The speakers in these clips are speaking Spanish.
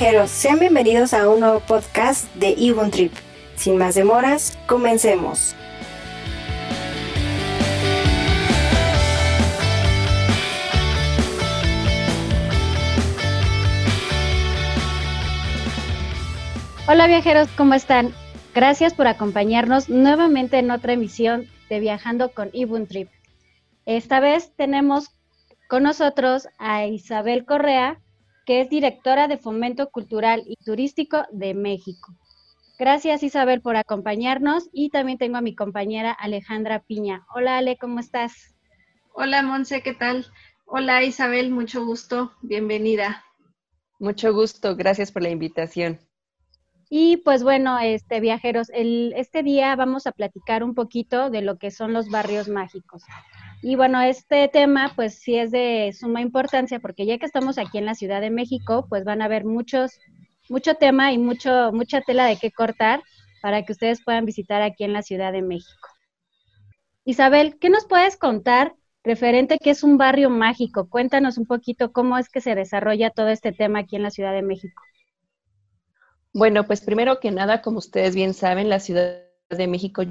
viajeros, sean bienvenidos a un nuevo podcast de Ibun Trip. Sin más demoras, comencemos. Hola viajeros, ¿cómo están? Gracias por acompañarnos nuevamente en otra emisión de Viajando con Ibun Trip. Esta vez tenemos con nosotros a Isabel Correa, que es directora de Fomento Cultural y Turístico de México. Gracias Isabel por acompañarnos y también tengo a mi compañera Alejandra Piña. Hola Ale, ¿cómo estás? Hola Monse, ¿qué tal? Hola Isabel, mucho gusto, bienvenida. Mucho gusto, gracias por la invitación. Y pues bueno, este viajeros, el, este día vamos a platicar un poquito de lo que son los barrios mágicos. Y bueno, este tema pues sí es de suma importancia porque ya que estamos aquí en la Ciudad de México, pues van a haber muchos, mucho tema y mucho, mucha tela de qué cortar para que ustedes puedan visitar aquí en la Ciudad de México. Isabel, ¿qué nos puedes contar referente a qué es un barrio mágico? Cuéntanos un poquito cómo es que se desarrolla todo este tema aquí en la Ciudad de México. Bueno, pues primero que nada, como ustedes bien saben, la Ciudad de México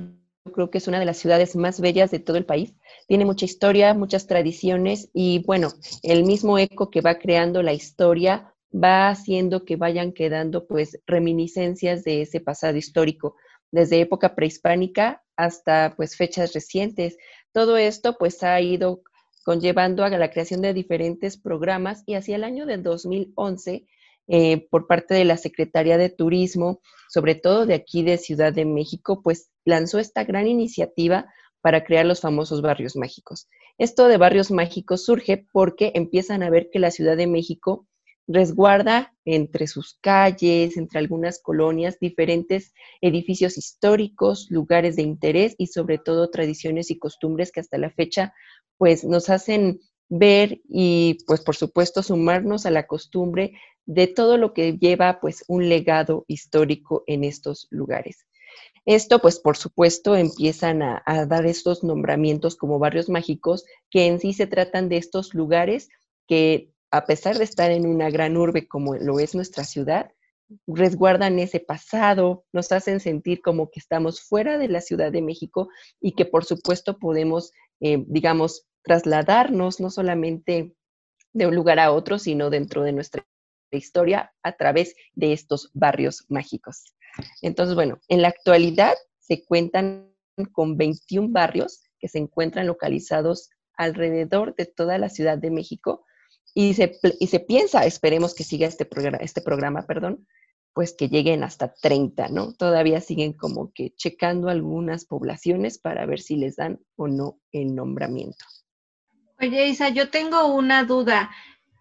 creo que es una de las ciudades más bellas de todo el país. Tiene mucha historia, muchas tradiciones y bueno, el mismo eco que va creando la historia va haciendo que vayan quedando pues reminiscencias de ese pasado histórico, desde época prehispánica hasta pues fechas recientes. Todo esto pues ha ido conllevando a la creación de diferentes programas y hacia el año del 2011 eh, por parte de la Secretaría de Turismo, sobre todo de aquí de Ciudad de México, pues lanzó esta gran iniciativa para crear los famosos barrios mágicos. Esto de barrios mágicos surge porque empiezan a ver que la Ciudad de México resguarda entre sus calles, entre algunas colonias, diferentes edificios históricos, lugares de interés y sobre todo tradiciones y costumbres que hasta la fecha pues nos hacen ver y pues por supuesto sumarnos a la costumbre de todo lo que lleva pues un legado histórico en estos lugares. Esto pues por supuesto empiezan a, dar estos nombramientos como barrios mágicos que en sí se tratan de estos lugares que a pesar de estar en una gran urbe como lo es nuestra ciudad, resguardan ese pasado, nos hacen sentir como que estamos fuera de la Ciudad de México y que por supuesto podemos, eh, digamos, trasladarnos no solamente de un lugar a otro, sino dentro de nuestra historia a través de estos barrios mágicos. Entonces, bueno, en la actualidad se cuentan con 21 barrios que se encuentran localizados alrededor de toda la Ciudad de México y se, y se piensa, esperemos que siga este programa, este programa, perdón, pues que lleguen hasta 30, ¿no? Todavía siguen como que checando algunas poblaciones para ver si les dan o no el nombramiento. Oye, Isa, yo tengo una duda.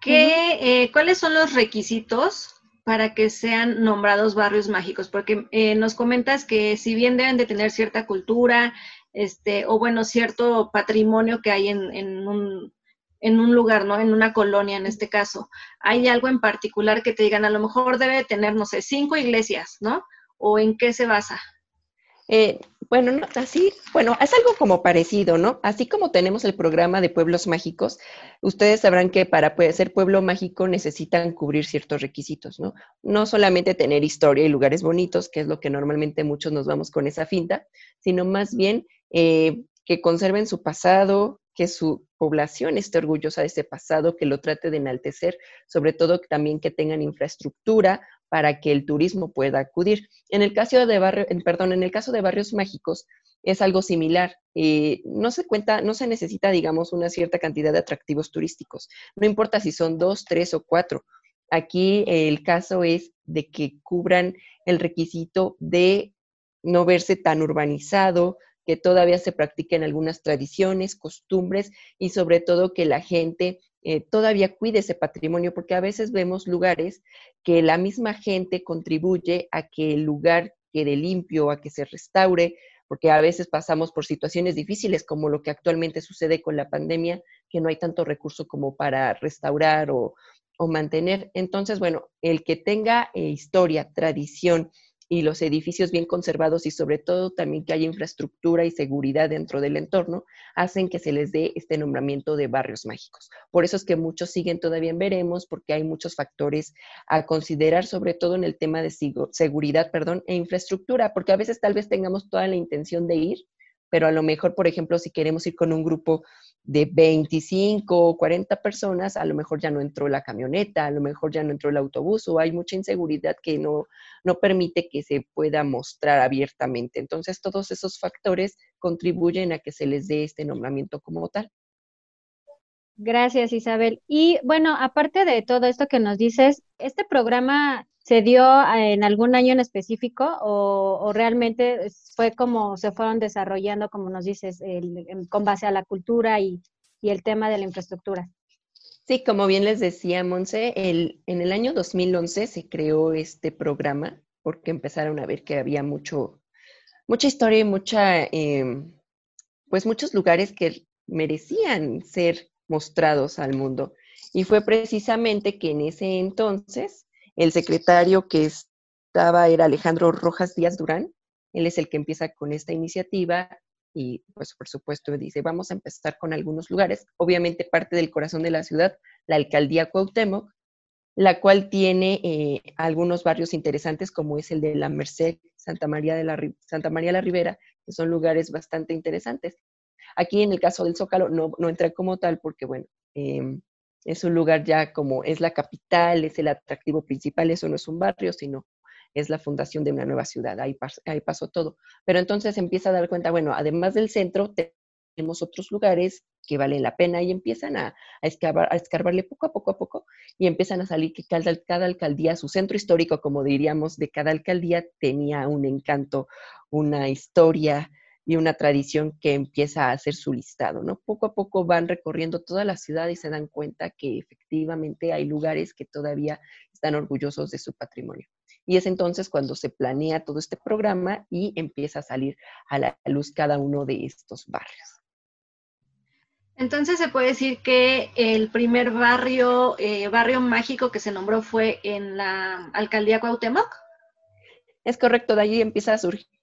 ¿Qué, eh, ¿Cuáles son los requisitos para que sean nombrados barrios mágicos? Porque eh, nos comentas que si bien deben de tener cierta cultura, este, o bueno, cierto patrimonio que hay en, en, un, en un lugar, ¿no? En una colonia en este caso. ¿Hay algo en particular que te digan, a lo mejor debe tener, no sé, cinco iglesias, ¿no? ¿O en qué se basa? Eh, bueno, no, así, bueno, es algo como parecido, ¿no? Así como tenemos el programa de pueblos mágicos, ustedes sabrán que para ser pueblo mágico necesitan cubrir ciertos requisitos, ¿no? No solamente tener historia y lugares bonitos, que es lo que normalmente muchos nos vamos con esa finta, sino más bien eh, que conserven su pasado, que su población esté orgullosa de ese pasado, que lo trate de enaltecer, sobre todo también que tengan infraestructura para que el turismo pueda acudir. En el caso de perdón, en el caso de barrios mágicos es algo similar. Eh, no se cuenta, no se necesita, digamos, una cierta cantidad de atractivos turísticos. No importa si son dos, tres o cuatro. Aquí el caso es de que cubran el requisito de no verse tan urbanizado, que todavía se practiquen algunas tradiciones, costumbres y sobre todo que la gente eh, todavía cuide ese patrimonio, porque a veces vemos lugares que la misma gente contribuye a que el lugar quede limpio, a que se restaure, porque a veces pasamos por situaciones difíciles como lo que actualmente sucede con la pandemia, que no hay tanto recurso como para restaurar o, mantener. Entonces, bueno, el que tenga eh, historia, tradición y los edificios bien conservados y sobre todo también que haya infraestructura y seguridad dentro del entorno, hacen que se les dé este nombramiento de barrios mágicos. Por eso es que muchos siguen todavía veremos, porque hay muchos factores a considerar, sobre todo en el tema de seguridad perdón, e infraestructura, porque a veces tal vez tengamos toda la intención de ir, pero a lo mejor, por ejemplo, si queremos ir con un grupo de 25 o 40 personas, a lo mejor ya no entró la camioneta, a lo mejor ya no entró el autobús o hay mucha inseguridad que no, no permite que se pueda mostrar abiertamente. Entonces, todos esos factores contribuyen a que se les dé este nombramiento como tal. Gracias, Isabel. Y bueno, aparte de todo esto que nos dices, ¿este programa se dio en algún año en específico o, realmente fue como se fueron desarrollando, como nos dices, con base a la cultura y, el tema de la infraestructura? Sí, como bien les decía, Monse, el, en el año 2011 se creó este programa porque empezaron a ver que había mucho, mucha historia y mucha, em, pues muchos lugares que merecían ser mostrados al mundo. Y fue precisamente que en ese entonces el secretario que estaba era Alejandro Rojas Díaz Durán. Él es el que empieza con esta iniciativa y, pues, por supuesto, dice, vamos a empezar con algunos lugares. Obviamente, parte del corazón de la ciudad, la alcaldía Cuauhtémoc, la cual tiene eh, algunos barrios interesantes, como es el de la Merced, Santa María, de la, Santa María la Ribera, que son lugares bastante interesantes. Aquí, en el caso del Zócalo, no, no entra como tal porque, bueno, em, es un lugar ya como es la capital, es el atractivo principal, eso no es un barrio, sino es la fundación de una nueva ciudad, ahí, pasó todo. Pero entonces empieza a dar cuenta, bueno, además del centro, tenemos otros lugares que valen la pena y empiezan a, a, escarbarle poco a poco a poco y empiezan a salir que cada, cada alcaldía, su centro histórico, como diríamos, de cada alcaldía tenía un encanto, una historia, y una tradición que empieza a hacer su listado, ¿no? Poco a poco van recorriendo toda la ciudad y se dan cuenta que efectivamente hay lugares que todavía están orgullosos de su patrimonio. Y es entonces cuando se planea todo este programa y empieza a salir a la luz cada uno de estos barrios. Entonces se puede decir que el primer barrio, eh, barrio mágico que se nombró fue en la alcaldía Cuauhtémoc. Es correcto, de allí empieza a surgir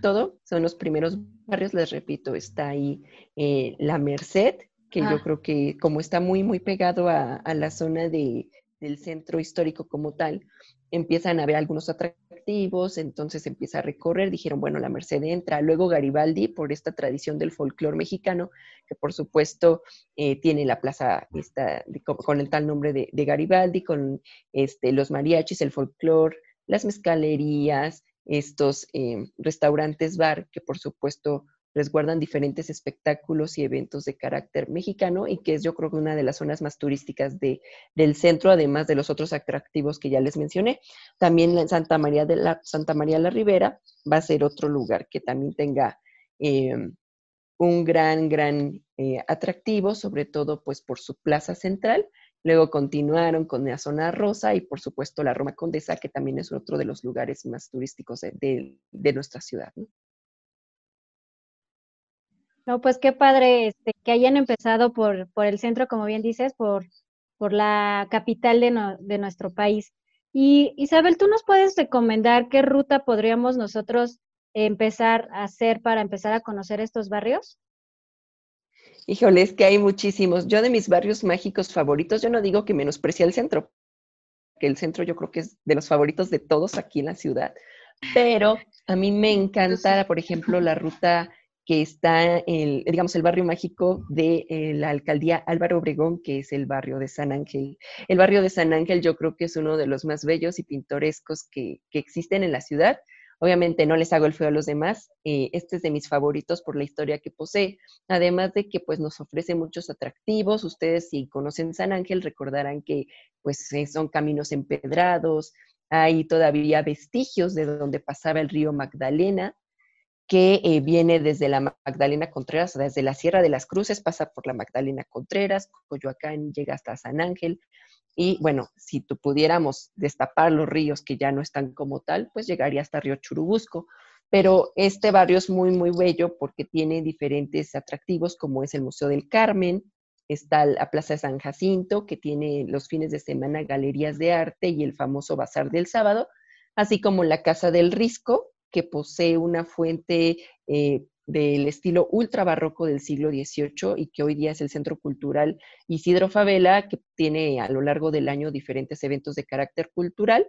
todo, son los primeros barrios, les repito, está ahí eh, La Merced, que yo creo que como está muy, muy pegado a, la zona de, del centro histórico como tal, empiezan a ver algunos atractivos, entonces empieza a recorrer, dijeron, bueno, la Merced entra, luego Garibaldi, por esta tradición del folclore mexicano, que por supuesto eh, tiene la plaza esta, con, el tal nombre de, de, Garibaldi, con este, los mariachis, el folclore, las mezcalerías, estos eh, restaurantes bar que por supuesto resguardan diferentes espectáculos y eventos de carácter mexicano y que es yo creo que una de las zonas más turísticas de, del centro, además de los otros atractivos que ya les mencioné. También Santa María de la, Santa María la Ribera va a ser otro lugar que también tenga em, un gran, gran eh, atractivo, sobre todo pues por su plaza central, Luego continuaron con la zona rosa y por supuesto la Roma Condesa, que también es otro de los lugares más turísticos de, nuestra ciudad. ¿no? pues qué padre este, que hayan empezado por, por el centro, como bien dices, por, por la capital de, de nuestro país. Y Isabel, ¿tú nos puedes recomendar qué ruta podríamos nosotros empezar a hacer para empezar a conocer estos barrios? Híjole, es que hay muchísimos. Yo de mis barrios mágicos favoritos, yo no digo que menosprecie el centro, que el centro yo creo que es de los favoritos de todos aquí en la ciudad, pero a mí me encanta, por ejemplo, la ruta que está en, digamos, el barrio mágico de eh, la alcaldía Álvaro Obregón, que es el barrio de San Ángel. El barrio de San Ángel yo creo que es uno de los más bellos y pintorescos que, que existen en la ciudad. Obviamente no les hago el feo a los demás. Eh, este es de mis favoritos por la historia que posee. Además de que pues nos ofrece muchos atractivos. Ustedes si conocen San Ángel recordarán que pues eh, son caminos empedrados. Hay todavía vestigios de donde pasaba el río Magdalena que eh, viene desde la Magdalena Contreras, desde la Sierra de las Cruces, pasa por la Magdalena Contreras, Coyoacán llega hasta San Ángel, y bueno, si tú pudiéramos destapar los ríos que ya no están como tal, pues llegaría hasta Río Churubusco. Pero este barrio es muy, muy bello porque tiene diferentes atractivos, como es el Museo del Carmen, está la Plaza de San Jacinto, que tiene los fines de semana galerías de arte y el famoso Bazar del Sábado, así como la Casa del Risco, que posee una fuente eh, del estilo ultra barroco del siglo XVIII y que hoy día es el Centro Cultural Isidro Favela, que tiene a lo largo del año diferentes eventos de carácter cultural,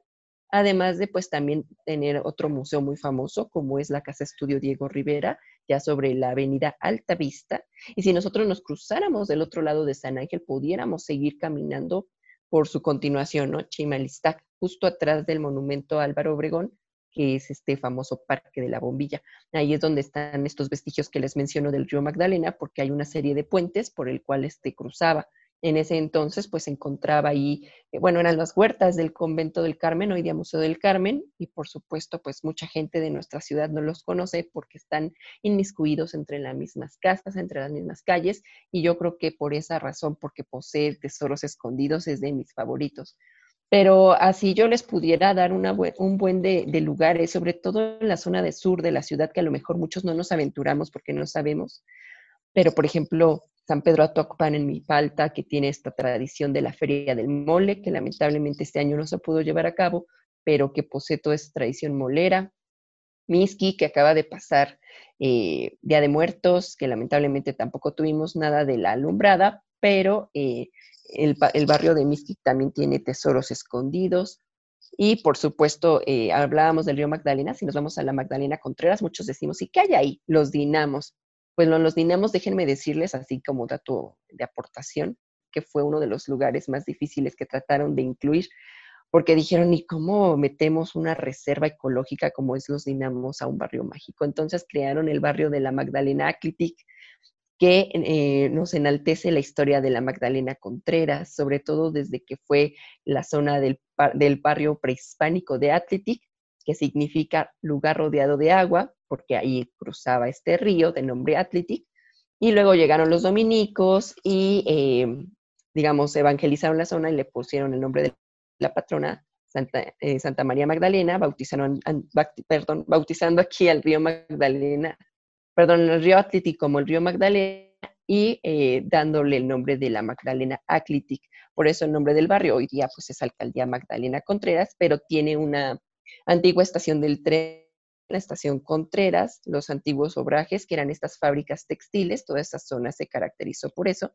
además de pues también tener otro museo muy famoso como es la Casa Estudio Diego Rivera, ya sobre la avenida Alta Vista. Y si nosotros nos cruzáramos del otro lado de San Ángel, pudiéramos seguir caminando por su continuación, ¿no? Chimalistac, justo atrás del monumento Álvaro Obregón, que es este famoso Parque de la Bombilla. Ahí es donde están estos vestigios que les menciono del río Magdalena, porque hay una serie de puentes por el cual este cruzaba. En ese entonces, pues encontraba ahí, eh, bueno, eran las huertas del convento del Carmen, hoy día Museo del Carmen, y por supuesto, pues mucha gente de nuestra ciudad no los conoce porque están inmiscuidos entre las mismas casas, entre las mismas calles, y yo creo que por esa razón, porque posee tesoros escondidos, es de mis favoritos. Pero así yo les pudiera dar un buen de, de, lugares, sobre todo en la zona de sur de la ciudad, que a lo mejor muchos no nos aventuramos porque no sabemos. Pero, por ejemplo, San Pedro Atocpan en Mipalta, que tiene esta tradición de la Feria del Mole, que lamentablemente este año no se pudo llevar a cabo, pero que posee toda esta tradición molera. Miski, que acaba de pasar eh, Día de Muertos, que lamentablemente tampoco tuvimos nada de la alumbrada, pero eh, el, barrio de Miski también tiene tesoros escondidos. Y por supuesto, eh, hablábamos del río Magdalena, si nos vamos a la Magdalena Contreras, muchos decimos, ¿y qué hay ahí? Los dinamos. Pues los dinamos, déjenme decirles, así como dato de aportación, que fue uno de los lugares más difíciles que trataron de incluir, porque dijeron, ¿y cómo metemos una reserva ecológica como es los dinamos a un barrio mágico? Entonces crearon el barrio de la Magdalena Aclitic, que eh, nos enaltece la historia de la Magdalena Contreras, sobre todo desde que fue la zona del, del barrio prehispánico de Atlitic, que significa lugar rodeado de agua, porque ahí cruzaba este río de nombre Atlitic, y luego llegaron los dominicos y, eh, digamos, evangelizaron la zona y le pusieron el nombre de la patrona Santa, eh, María Magdalena, bautizaron, bautizando aquí al río Magdalena, perdón, el río Atlitic como el río Magdalena y eh, dándole el nombre de la Magdalena Atlitic. Por eso el nombre del barrio hoy día pues es Alcaldía Magdalena Contreras, pero tiene una antigua estación del tren la estación Contreras, los antiguos obrajes, que eran estas fábricas textiles, toda esa zona se caracterizó por eso,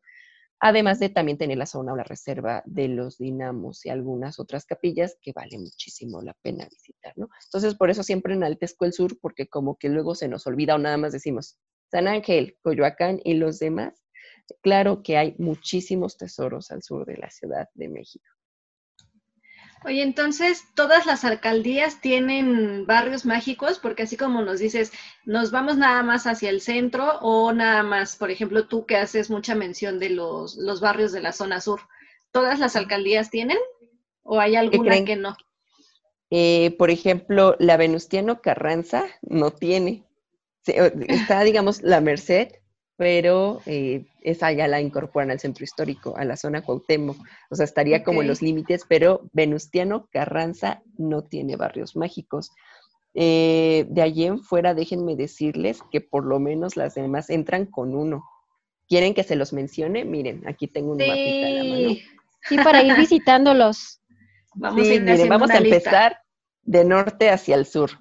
además de también tener la zona o la reserva de los dinamos y algunas otras capillas que vale muchísimo la pena visitar, ¿no? Entonces, por eso siempre enaltezco el sur, porque como que luego se nos olvida o nada más decimos San Ángel, Coyoacán y los demás. Claro que hay muchísimos tesoros al sur de la Ciudad de México. Oye, entonces, ¿todas las alcaldías tienen barrios mágicos? Porque así como nos dices, ¿nos vamos nada más hacia el centro o nada más, por ejemplo, tú que haces mucha mención de los, los barrios de la zona sur, ¿todas las alcaldías tienen? ¿O hay alguna que no? Eh, por ejemplo, la Venustiano Carranza no tiene. Está, digamos, la Merced, pero eh, esa ya la incorporan al centro histórico, a la zona Cuauhtémoc. O sea, estaría como en los límites, pero Venustiano Carranza no tiene barrios mágicos. Eh, de allí en fuera, déjenme decirles que por lo menos las demás entran con uno. ¿Quieren que se los mencione? Miren, aquí tengo un mapita en la mano. Sí, para ir visitándolos. Vamos a, miren, vamos a empezar de norte hacia el sur.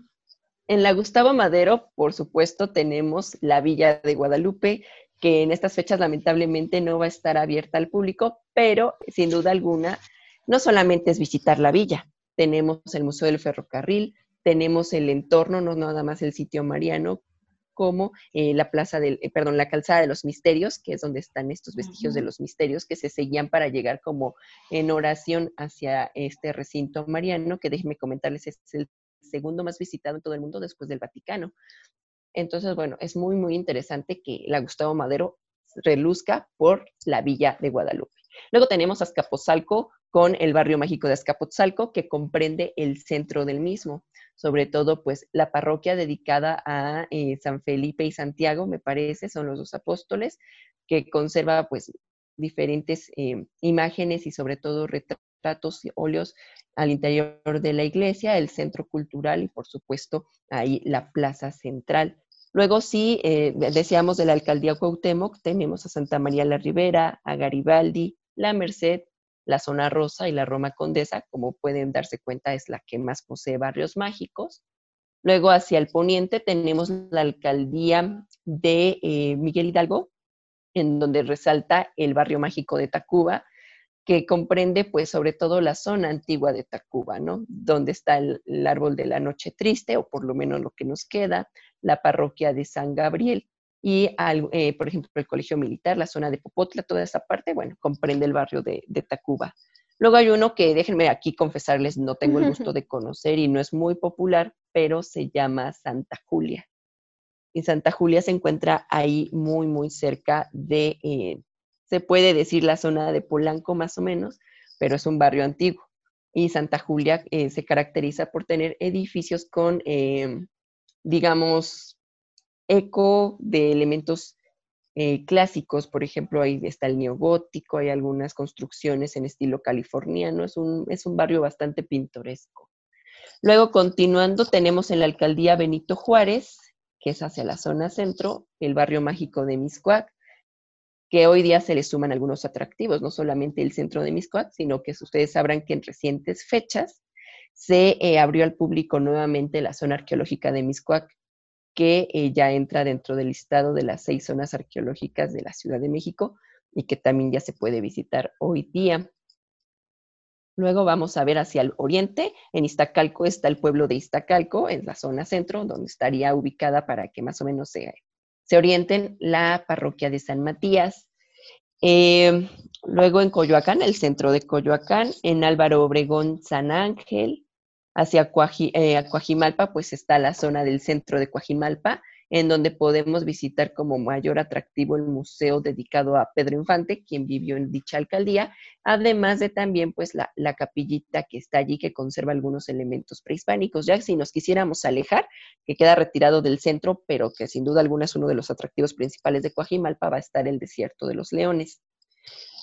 En la Gustavo Madero, por supuesto, tenemos la Villa de Guadalupe, que en estas fechas lamentablemente no va a estar abierta al público, pero sin duda alguna, no solamente es visitar la villa, tenemos el Museo del Ferrocarril, tenemos el entorno, no nada más el sitio mariano, como eh, la plaza del, eh, perdón, la calzada de los misterios, que es donde están estos vestigios de los misterios que se seguían para llegar como en oración hacia este recinto mariano, que déjenme comentarles, es el segundo más visitado en todo el mundo después del Vaticano. Entonces, bueno, es muy, muy interesante que la Gustavo Madero reluzca por la Villa de Guadalupe. Luego tenemos Azcapotzalco con el barrio mágico de Azcapotzalco, que comprende el centro del mismo, sobre todo pues la parroquia dedicada a eh, San Felipe y Santiago, me parece, son los dos apóstoles, que conserva pues diferentes eh, imágenes y sobre todo retratos y óleos al interior de la iglesia, el centro cultural y por supuesto ahí la plaza central. Luego sí, eh, decíamos de la alcaldía Cuauhtémoc, tenemos a Santa María la Ribera, a Garibaldi, la Merced, la zona rosa y la Roma Condesa, como pueden darse cuenta, es la que más posee barrios mágicos. Luego hacia el poniente tenemos la alcaldía de eh, Miguel Hidalgo, en donde resalta el barrio mágico de Tacuba, que comprende pues sobre todo la zona antigua de Tacuba, ¿no? Donde está el, árbol de la noche triste, o por lo menos lo que nos queda, la parroquia de San Gabriel y, eh, por ejemplo, el colegio militar, la zona de Popotla, toda esa parte, bueno, comprende el barrio de, de Tacuba. Luego hay uno que, déjenme aquí confesarles, no tengo el gusto de conocer y no es muy popular, pero se llama Santa Julia. Y Santa Julia se encuentra ahí muy, muy cerca de, eh, se puede decir la zona de Polanco más o menos, pero es un barrio antiguo. Y Santa Julia eh, se caracteriza por tener edificios con, eh, digamos, eco de elementos eh, clásicos, por ejemplo, ahí está el neogótico, hay algunas construcciones en estilo californiano, es un, es un barrio bastante pintoresco. Luego, continuando, tenemos en la alcaldía Benito Juárez, que es hacia la zona centro, el barrio mágico de Miscuac, que hoy día se le suman algunos atractivos, no solamente el centro de Miscuac, sino que ustedes sabrán que en recientes fechas se eh, abrió al público nuevamente la zona arqueológica de Miscuac, que eh, ya entra dentro del listado de las seis zonas arqueológicas de la Ciudad de México y que también ya se puede visitar hoy día. Luego vamos a ver hacia el oriente. En Iztacalco está el pueblo de Iztacalco, en la zona centro, donde estaría ubicada para que más o menos se, se orienten la parroquia de San Matías. Eh, luego en Coyoacán, el centro de Coyoacán, en Álvaro Obregón, San Ángel, hacia eh, Coajimalpa, pues está la zona del centro de Coajimalpa, en donde podemos visitar como mayor atractivo el museo dedicado a Pedro Infante, quien vivió en dicha alcaldía, además de también pues la, la capillita que está allí que conserva algunos elementos prehispánicos. Ya si nos quisiéramos alejar, que queda retirado del centro, pero que sin duda alguna es uno de los atractivos principales de Coajimalpa, va a estar el desierto de los leones.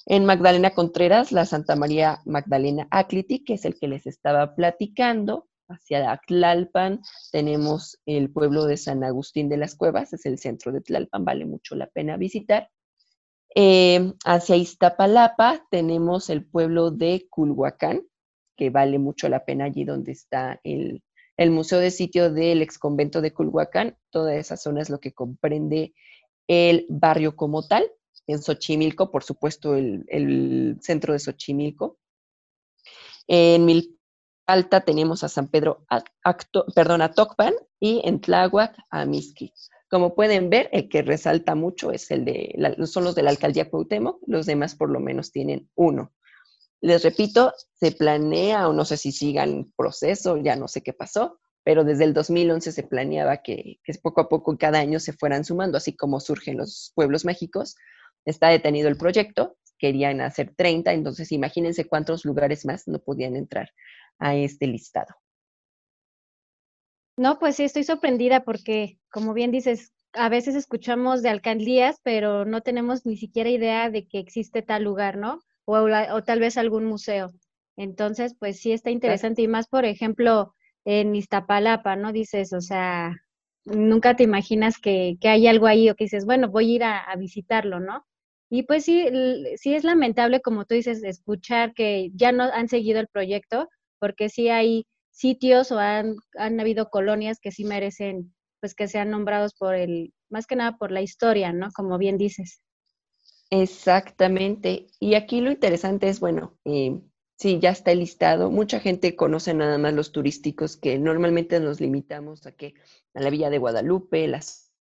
En Magdalena Contreras, la Santa María Magdalena Acliti, que es el que les estaba platicando. Hacia Tlalpan tenemos el pueblo de San Agustín de las Cuevas, es el centro de Tlalpan, vale mucho la pena visitar. Eh, hacia Iztapalapa tenemos el pueblo de Culhuacán, que vale mucho la pena allí donde está el, el museo de sitio del ex convento de Culhuacán. Toda esa zona es lo que comprende el barrio como tal en Xochimilco, por supuesto, el, centro de Xochimilco. En Milpalta tenemos a San Pedro, perdón, a Tocpan y en Tláhuac a Mizqui. Como pueden ver, el que resalta mucho es el de, son los de la alcaldía Cuauhtémoc, los demás por lo menos tienen uno. Les repito, se planea, o no sé si sigan proceso, ya no sé qué pasó, pero desde el 2011 se planeaba que, que poco a poco cada año se fueran sumando, así como surgen los pueblos mágicos, está detenido el proyecto, querían hacer 30, entonces imagínense cuántos lugares más no podían entrar a este listado. No, pues sí, estoy sorprendida porque, como bien dices, a veces escuchamos de alcaldías, pero no tenemos ni siquiera idea de que existe tal lugar, ¿no? O, o tal vez algún museo. Entonces, pues sí está interesante y más, por ejemplo, en Iztapalapa, ¿no? Dices, o sea, nunca te imaginas que, hay algo ahí o que dices, bueno, voy a ir a visitarlo, ¿no? Y pues sí, sí es lamentable, como tú dices, escuchar que ya no han seguido el proyecto, porque sí hay sitios o han, han habido colonias que sí merecen, pues que sean nombrados por el, más que nada por la historia, ¿no? Como bien dices. Exactamente. Y aquí lo interesante es, bueno, eh, sí, ya está listado. Mucha gente conoce nada más los turísticos que normalmente nos limitamos a que a la Villa de Guadalupe, la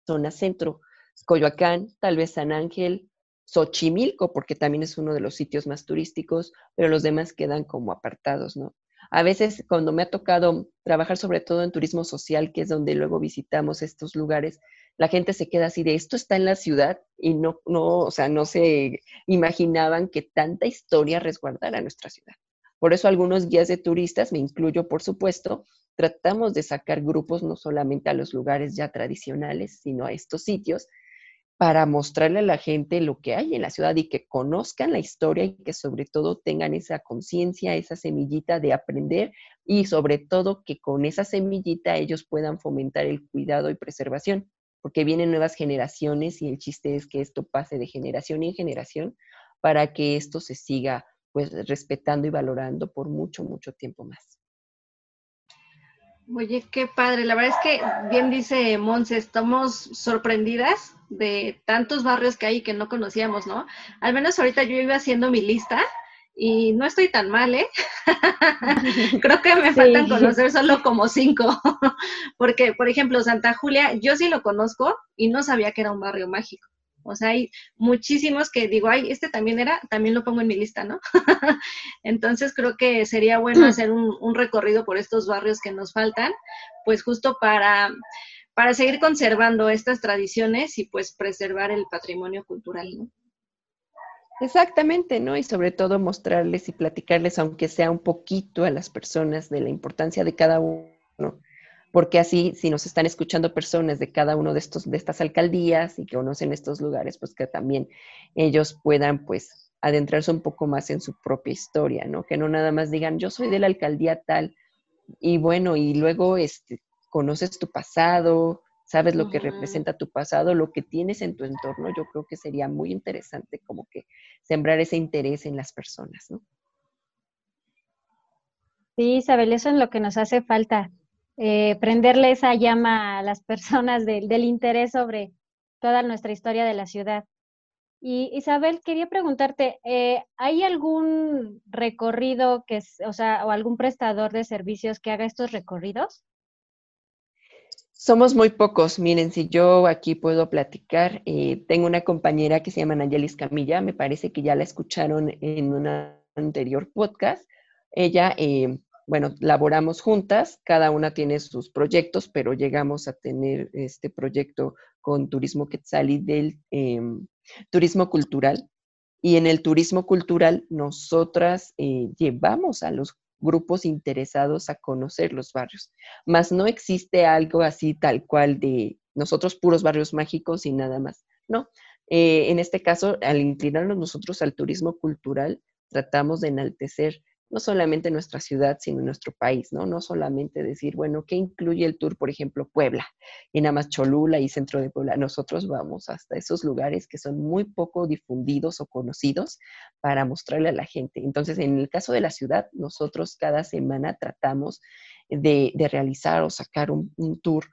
zona centro, Coyoacán, tal vez San Ángel, Xochimilco, porque también es uno de los sitios más turísticos, pero los demás quedan como apartados, ¿no? A veces cuando me ha tocado trabajar sobre todo en turismo social, que es donde luego visitamos estos lugares, la gente se queda así de esto está en la ciudad y no, no, o sea, no se imaginaban que tanta historia resguardara nuestra ciudad. Por eso algunos guías de turistas, me incluyo por supuesto, tratamos de sacar grupos no solamente a los lugares ya tradicionales, sino a estos sitios para mostrarle a la gente lo que hay en la ciudad y que conozcan la historia y que sobre todo tengan esa conciencia, esa semillita de aprender y sobre todo que con esa semillita ellos puedan fomentar el cuidado y preservación, porque vienen nuevas generaciones y el chiste es que esto pase de generación en generación para que esto se siga pues respetando y valorando por mucho, mucho tiempo más. Oye, qué padre. La verdad es que, bien dice Monse, estamos sorprendidas de tantos barrios que hay que no conocíamos, ¿no? Al menos ahorita yo iba haciendo mi lista y no estoy tan mal, ¿eh? Creo que me faltan conocer solo como cinco, porque, por ejemplo, Santa Julia, yo sí lo conozco y no sabía que era un barrio mágico. O sea, hay muchísimos que digo, ay, este también era, también lo pongo en mi lista, ¿no? Entonces creo que sería bueno hacer un, recorrido por estos barrios que nos faltan, pues justo para, para seguir conservando estas tradiciones y pues preservar el patrimonio cultural, ¿no? Exactamente, ¿no? Y sobre todo mostrarles y platicarles, aunque sea un poquito a las personas, de la importancia de cada uno porque así si nos están escuchando personas de cada uno de estos de estas alcaldías y que conocen estos lugares, pues que también ellos puedan pues adentrarse un poco más en su propia historia, ¿no? Que no nada más digan, "Yo soy de la alcaldía tal" y bueno, y luego este conoces tu pasado, sabes lo que representa tu pasado, lo que tienes en tu entorno, yo creo que sería muy interesante como que sembrar ese interés en las personas, ¿no? Sí, Isabel, eso es lo que nos hace falta, eh, prenderle esa llama a las personas del interés sobre toda nuestra historia de la ciudad. Y Isabel, quería preguntarte, eh, ¿hay algún recorrido que, o sea, o algún prestador de servicios que haga estos recorridos? Somos muy pocos. Miren, si yo aquí puedo platicar, eh, tengo una compañera que se llama Nayelis Camilla, me parece que ya la escucharon en un anterior podcast. Ella bueno, laboramos juntas, cada una tiene sus proyectos, pero llegamos a tener este proyecto con Turismo Quetzali del em, turismo cultural. Y en el turismo cultural, nosotras eh, llevamos a los grupos interesados a conocer los barrios. Más no existe algo así tal cual de nosotros puros barrios mágicos y nada más. No. Eh, en este caso, al inclinarnos nosotros al turismo cultural, tratamos de enaltecer no solamente nuestra ciudad, sino nuestro país, ¿no? No solamente decir, bueno, ¿qué incluye el tour, por ejemplo, Puebla? Y nada más Cholula y centro de Puebla. Nosotros vamos hasta esos lugares que son muy poco difundidos o conocidos para mostrarle a la gente. Entonces, en el caso de la ciudad, nosotros cada semana tratamos de, realizar o sacar un, tour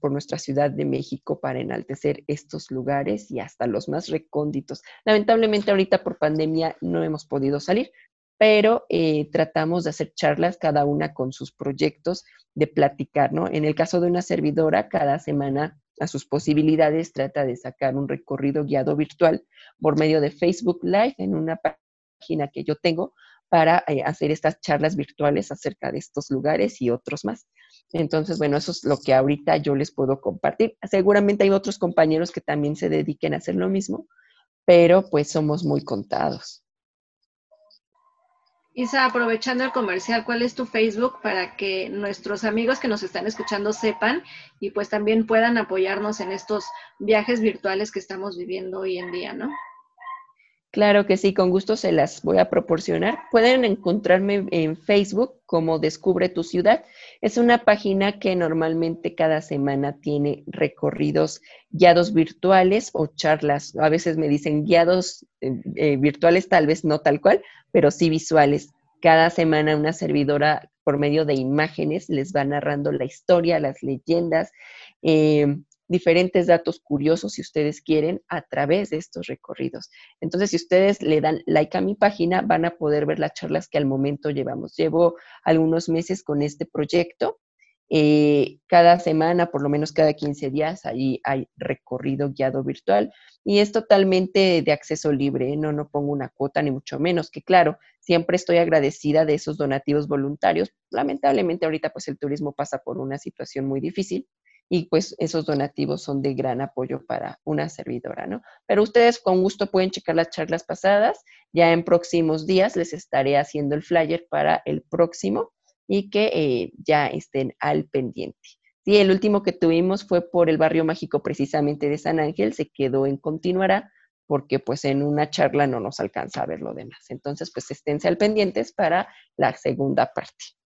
por nuestra Ciudad de México para enaltecer estos lugares y hasta los más recónditos. Lamentablemente ahorita por pandemia no hemos podido salir, pero eh, tratamos de hacer charlas cada una con sus proyectos, de platicar, ¿no? En el caso de una servidora, cada semana a sus posibilidades trata de sacar un recorrido guiado virtual por medio de Facebook Live en una página que yo tengo para eh, hacer estas charlas virtuales acerca de estos lugares y otros más. Entonces, bueno, eso es lo que ahorita yo les puedo compartir. Seguramente hay otros compañeros que también se dediquen a hacer lo mismo, pero pues somos muy contados. Isa, aprovechando el comercial, ¿cuál es tu Facebook para que nuestros amigos que nos están escuchando sepan y pues también puedan apoyarnos en estos viajes virtuales que estamos viviendo hoy en día, ¿no? Claro que sí, con gusto se las voy a proporcionar. Pueden encontrarme en Facebook como Descubre tu ciudad. Es una página que normalmente cada semana tiene recorridos guiados virtuales o charlas. A veces me dicen guiados eh, eh, virtuales, tal vez no tal cual, pero sí visuales. Cada semana una servidora por medio de imágenes les va narrando la historia, las leyendas, eh, diferentes datos curiosos, si ustedes quieren, a través de estos recorridos. Entonces, si ustedes le dan like a mi página, van a poder ver las charlas que al momento llevamos. Llevo algunos meses con este proyecto eh, cada semana, por lo menos cada 15 días, ahí hay recorrido guiado virtual y es totalmente de acceso libre, ¿eh? no, no pongo una cuota ni mucho menos, que claro, siempre estoy agradecida de esos donativos voluntarios. Lamentablemente ahorita pues el turismo pasa por una situación muy difícil y pues esos donativos son de gran apoyo para una servidora, ¿no? Pero ustedes con gusto pueden checar las charlas pasadas, ya en próximos días les estaré haciendo el flyer para el próximo y que eh, ya estén al pendiente. Sí, el último que tuvimos fue por el barrio mágico precisamente de San Ángel, se quedó en continuará porque pues en una charla no nos alcanza a ver lo demás. Entonces, pues esténse al pendientes para la segunda parte.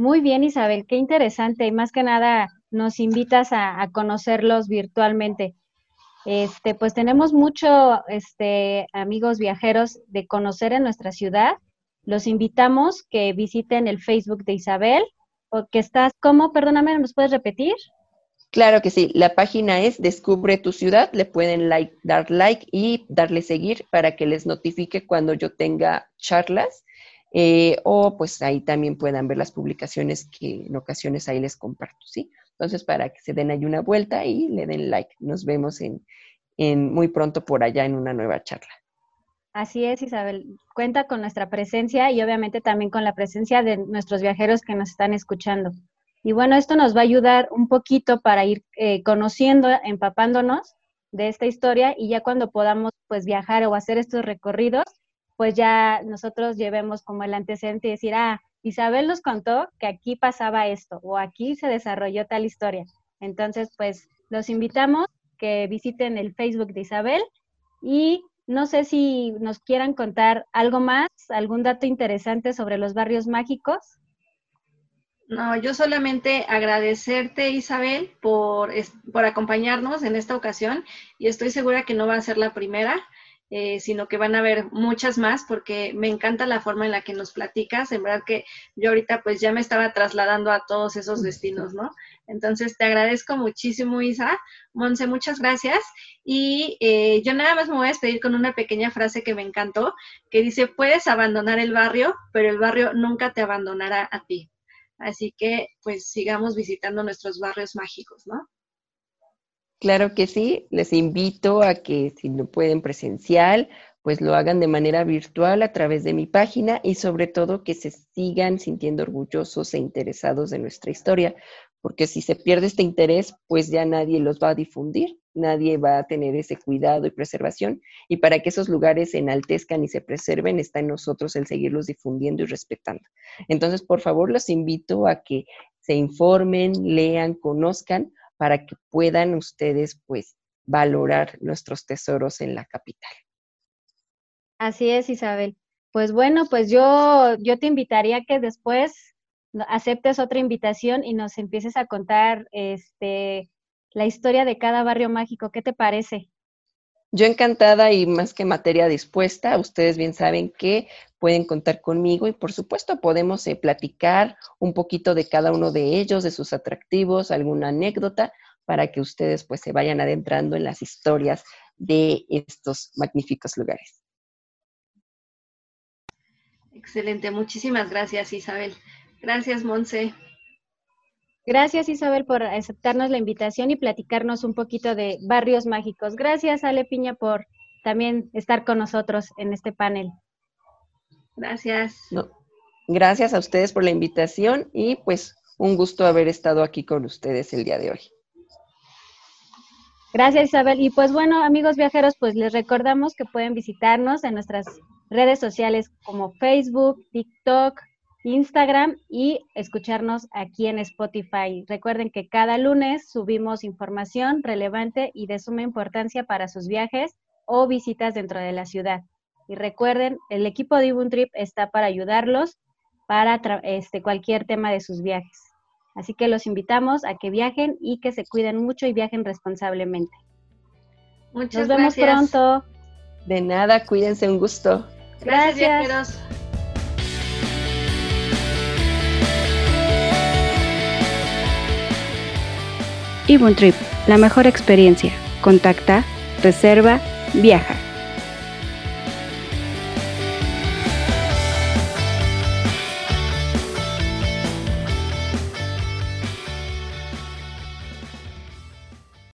Muy bien, Isabel, qué interesante. Y más que nada nos invitas a, conocerlos virtualmente. este, pues tenemos mucho, este, amigos viajeros de conocer en nuestra ciudad. Los invitamos que visiten el Facebook de Isabel, o que estás, ¿cómo? Perdóname, ¿nos puedes repetir? Claro que sí, la página es Descubre tu ciudad, le pueden like, dar like y darle seguir para que les notifique cuando yo tenga charlas eh, o pues ahí también puedan ver las publicaciones que en ocasiones ahí les comparto, ¿sí? Entonces para que se den ahí una vuelta y le den like. Nos vemos en, en muy pronto por allá en una nueva charla. Así es, Isabel. Cuenta con nuestra presencia y obviamente también con la presencia de nuestros viajeros que nos están escuchando. Y bueno, esto nos va a ayudar un poquito para ir eh, conociendo, empapándonos de esta historia y ya cuando podamos pues viajar o hacer estos recorridos, pues ya nosotros llevemos como el antecedente y decir, ah, Isabel nos contó que aquí pasaba esto o aquí se desarrolló tal historia. Entonces, pues los invitamos que visiten el Facebook de Isabel y no sé si nos quieran contar algo más, algún dato interesante sobre los barrios mágicos. No, yo solamente agradecerte, Isabel, por, por acompañarnos en esta ocasión y estoy segura que no va a ser la primera. Eh, sino que van a haber muchas más porque me encanta la forma en la que nos platicas. En verdad que yo ahorita pues ya me estaba trasladando a todos esos destinos, ¿no? Entonces te agradezco muchísimo, Isa. Monse, muchas gracias. Y eh, yo nada más me voy a despedir con una pequeña frase que me encantó, que dice, puedes abandonar el barrio, pero el barrio nunca te abandonará a ti. Así que pues sigamos visitando nuestros barrios mágicos, ¿no? Claro que sí, les invito a que si no pueden presencial, pues lo hagan de manera virtual a través de mi página y sobre todo que se sigan sintiendo orgullosos e interesados de nuestra historia, porque si se pierde este interés, pues ya nadie los va a difundir, nadie va a tener ese cuidado y preservación, y para que esos lugares se enaltezcan y se preserven, está en nosotros el seguirlos difundiendo y respetando. Entonces, por favor, los invito a que se informen, lean, conozcan, para que puedan ustedes pues valorar nuestros tesoros en la capital. Así es, Isabel. Pues bueno, pues yo, yo te invitaría que después aceptes otra invitación y nos empieces a contar este, la historia de cada barrio mágico. ¿Qué te parece? Yo encantada y más que materia dispuesta, ustedes bien saben que pueden contar conmigo y por supuesto podemos eh, platicar un poquito de cada uno de ellos, de sus atractivos, alguna anécdota para que ustedes pues se vayan adentrando en las historias de estos magníficos lugares. Excelente, muchísimas gracias Isabel. Gracias Monse. Gracias Isabel por aceptarnos la invitación y platicarnos un poquito de barrios mágicos. Gracias Ale Piña por también estar con nosotros en este panel. Gracias. gracias a ustedes por la invitación y pues un gusto haber estado aquí con ustedes el día de hoy. Gracias Isabel. Y pues bueno, amigos viajeros, pues les recordamos que pueden visitarnos en nuestras redes sociales como Facebook, TikTok, Instagram y escucharnos aquí en Spotify. Recuerden que cada lunes subimos información relevante y de suma importancia para sus viajes o visitas dentro de la ciudad. Y recuerden, el equipo de Trip está para ayudarlos para este, cualquier tema de sus viajes. Así que los invitamos a que viajen y que se cuiden mucho y viajen responsablemente. Muchas Nos vemos pronto. De nada, cuídense, un gusto. Gracias, viajeros. Trip, la mejor experiencia. Contacta, reserva, viaja.